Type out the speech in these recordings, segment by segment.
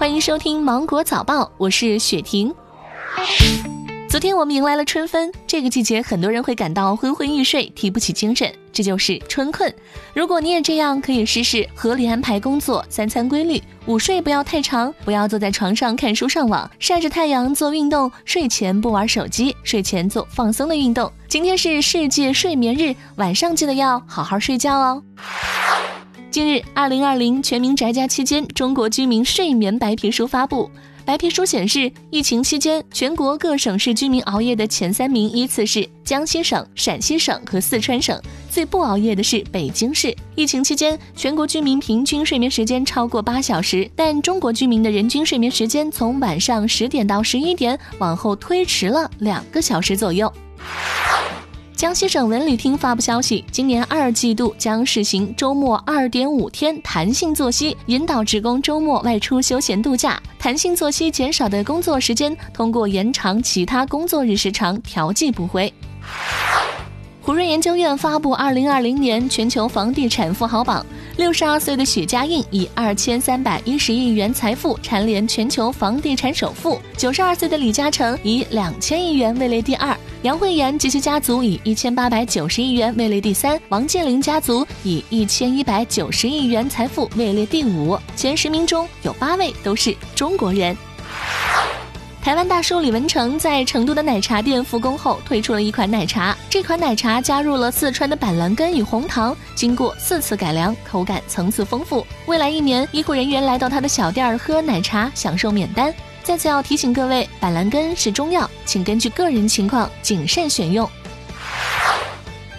欢迎收听《芒果早报》，我是雪婷。昨天我们迎来了春分，这个季节很多人会感到昏昏欲睡，提不起精神，这就是春困。如果你也这样，可以试试合理安排工作，三餐规律，午睡不要太长，不要坐在床上看书上网，晒着太阳做运动，睡前不玩手机，睡前做放松的运动。今天是世界睡眠日，晚上记得要好好睡觉哦。近日，二零二零全民宅家期间，中国居民睡眠白皮书发布。白皮书显示，疫情期间，全国各省市居民熬夜的前三名依次是江西省、陕西省和四川省，最不熬夜的是北京市。疫情期间，全国居民平均睡眠时间超过八小时，但中国居民的人均睡眠时间从晚上十点到十一点往后推迟了两个小时左右。江西省文旅厅发布消息，今年二季度将实行周末二点五天弹性作息，引导职工周末外出休闲度假。弹性作息减少的工作时间，通过延长其他工作日时长调剂补回。胡润研究院发布二零二零年全球房地产富豪榜，六十二岁的许家印以二千三百一十亿元财富蝉联全球房地产首富，九十二岁的李嘉诚以两千亿元位列第二。杨惠妍及其家族以一千八百九十亿元位列第三，王健林家族以一千一百九十亿元财富位列第五。前十名中有八位都是中国人。台湾大叔李文成在成都的奶茶店复工后，推出了一款奶茶。这款奶茶加入了四川的板蓝根与红糖，经过四次改良，口感层次丰富。未来一年，医护人员来到他的小店儿喝奶茶，享受免单。再次要提醒各位，板蓝根是中药，请根据个人情况谨慎选用。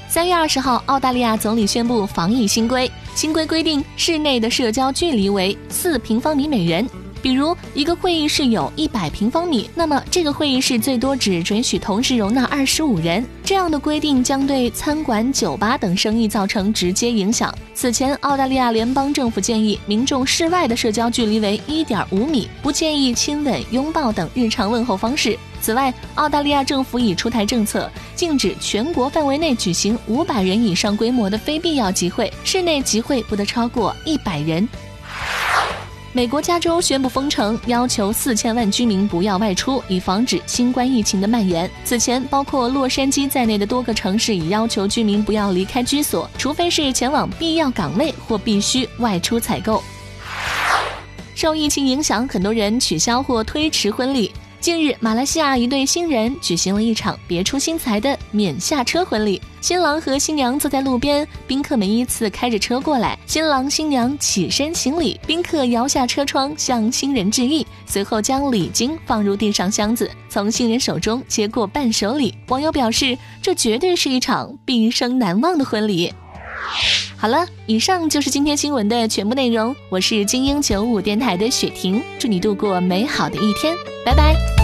三月二十号，澳大利亚总理宣布防疫新规，新规规定室内的社交距离为四平方米每人。比如一个会议室有一百平方米，那么这个会议室最多只准许同时容纳二十五人。这样的规定将对餐馆、酒吧等生意造成直接影响。此前，澳大利亚联邦政府建议民众室外的社交距离为一点五米，不建议亲吻、拥抱等日常问候方式。此外，澳大利亚政府已出台政策，禁止全国范围内举行五百人以上规模的非必要集会，室内集会不得超过一百人。美国加州宣布封城，要求四千万居民不要外出，以防止新冠疫情的蔓延。此前，包括洛杉矶在内的多个城市已要求居民不要离开居所，除非是前往必要岗位或必须外出采购。受疫情影响，很多人取消或推迟婚礼。近日，马来西亚一对新人举行了一场别出心裁的免下车婚礼。新郎和新娘坐在路边，宾客们依次开着车过来，新郎新娘起身行礼，宾客摇下车窗向新人致意，随后将礼金放入地上箱子，从新人手中接过伴手礼。网友表示，这绝对是一场毕生难忘的婚礼。好了，以上就是今天新闻的全部内容。我是精英九五电台的雪婷，祝你度过美好的一天，拜拜。